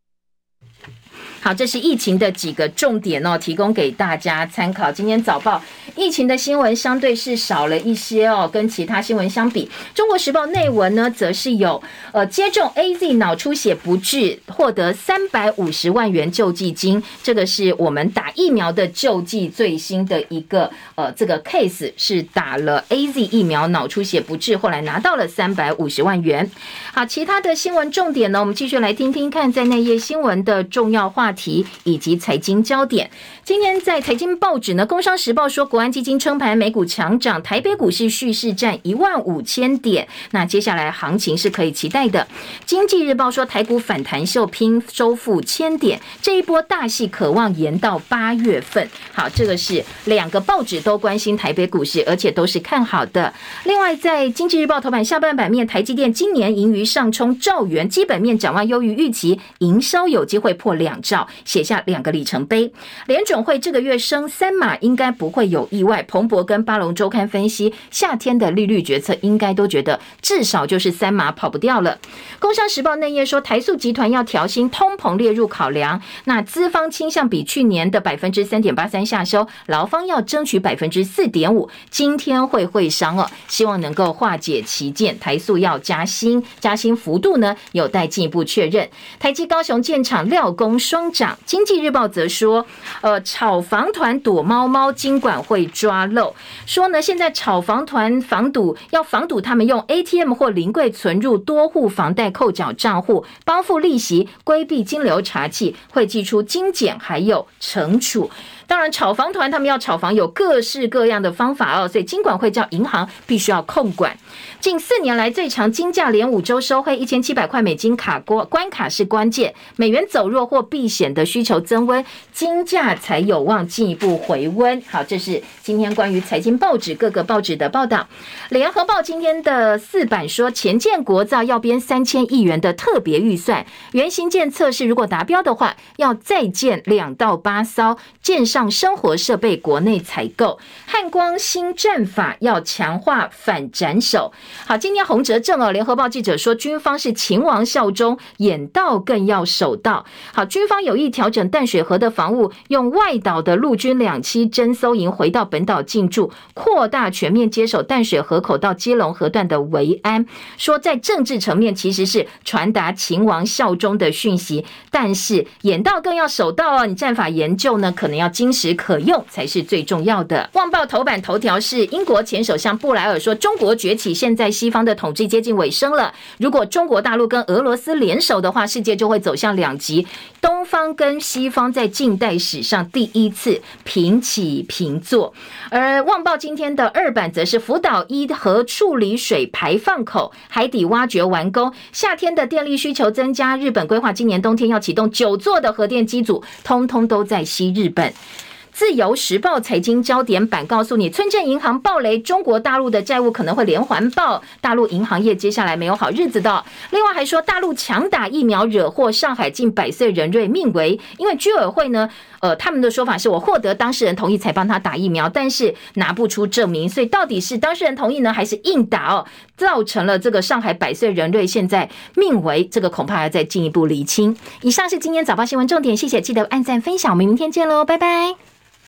好，这是疫情的几个重点哦，提供给大家参考。今天早报疫情的新闻相对是少了一些哦，跟其他新闻相比，中国时报内文呢，则是有呃接种 AZ 脑出血不治，获得三百五十万元救济金。这个是我们打疫苗的救济最新的一个呃这个 case，是打了 AZ 疫苗脑出血不治，后来拿到了三百五十万元。好，其他的新闻重点呢，我们继续来听听看，在内页新闻的重要话题。以及财经焦点，今天在财经报纸呢，《工商时报》说，国安基金撑盘，美股强涨，台北股市蓄势占一万五千点，那接下来行情是可以期待的。《经济日报》说，台股反弹秀拼收复千点，这一波大戏可望延到八月份。好，这个是两个报纸都关心台北股市，而且都是看好的。另外，在《经济日报》头版下半版面，台积电今年盈余上冲兆元，基本面展望优于预期，营收有机会破两兆。写下两个里程碑，联准会这个月升三码应该不会有意外。彭博跟巴龙周刊分析，夏天的利率决策应该都觉得至少就是三码跑不掉了。工商时报内页说，台塑集团要调薪，通膨列入考量。那资方倾向比去年的百分之三点八三下修，劳方要争取百分之四点五。今天会会商哦，希望能够化解歧见。台塑要加薪，加薪幅度呢有待进一步确认。台积高雄建厂料工双长。经济日报则说，呃，炒房团躲猫猫，金管会抓漏。说呢，现在炒房团防堵要防堵他们用 ATM 或临柜存入多户房贷扣缴账户，帮付利息，规避金流查缉，会祭出精简还有惩处。当然，炒房团他们要炒房有各式各样的方法哦，所以金管会叫银行必须要控管。近四年来最长金价连五周收黑，一千七百块美金卡关关卡是关键，美元走弱或避险的需求增温，金价才有望进一步回温。好，这是今天关于财经报纸各个报纸的报道。联合报今天的四版说，前建国造要编三千亿元的特别预算，原型舰测试如果达标的话，要再建两到八艘舰上生活设备国内采购。汉光新战法要强化反斩首。好，今天洪哲正哦，联合报记者说，军方是秦王效忠，演道更要守道。好，军方有意调整淡水河的防务，用外岛的陆军两栖侦搜营回到本岛进驻，扩大全面接手淡水河口到基隆河段的维安。说在政治层面其实是传达秦王效忠的讯息，但是演道更要守道哦。你战法研究呢，可能要经时可用才是最重要的。旺报头版头条是英国前首相布莱尔说，中国崛起现在。西方的统治接近尾声了，如果中国大陆跟俄罗斯联手的话，世界就会走向两极，东方跟西方在近代史上第一次平起平坐。而《旺报》今天的二版则是福岛一核处理水排放口海底挖掘完工，夏天的电力需求增加，日本规划今年冬天要启动九座的核电机组，通通都在西日本。自由时报财经焦点版告诉你，村镇银行暴雷，中国大陆的债务可能会连环爆，大陆银行业接下来没有好日子的。另外还说，大陆强打疫苗惹祸，上海近百岁人瑞命危，因为居委会呢，呃，他们的说法是我获得当事人同意才帮他打疫苗，但是拿不出证明，所以到底是当事人同意呢，还是硬打哦，造成了这个上海百岁人瑞现在命危，这个恐怕要再进一步厘清。以上是今天早报新闻重点，谢谢，记得按赞分享，我们明天见喽，拜拜。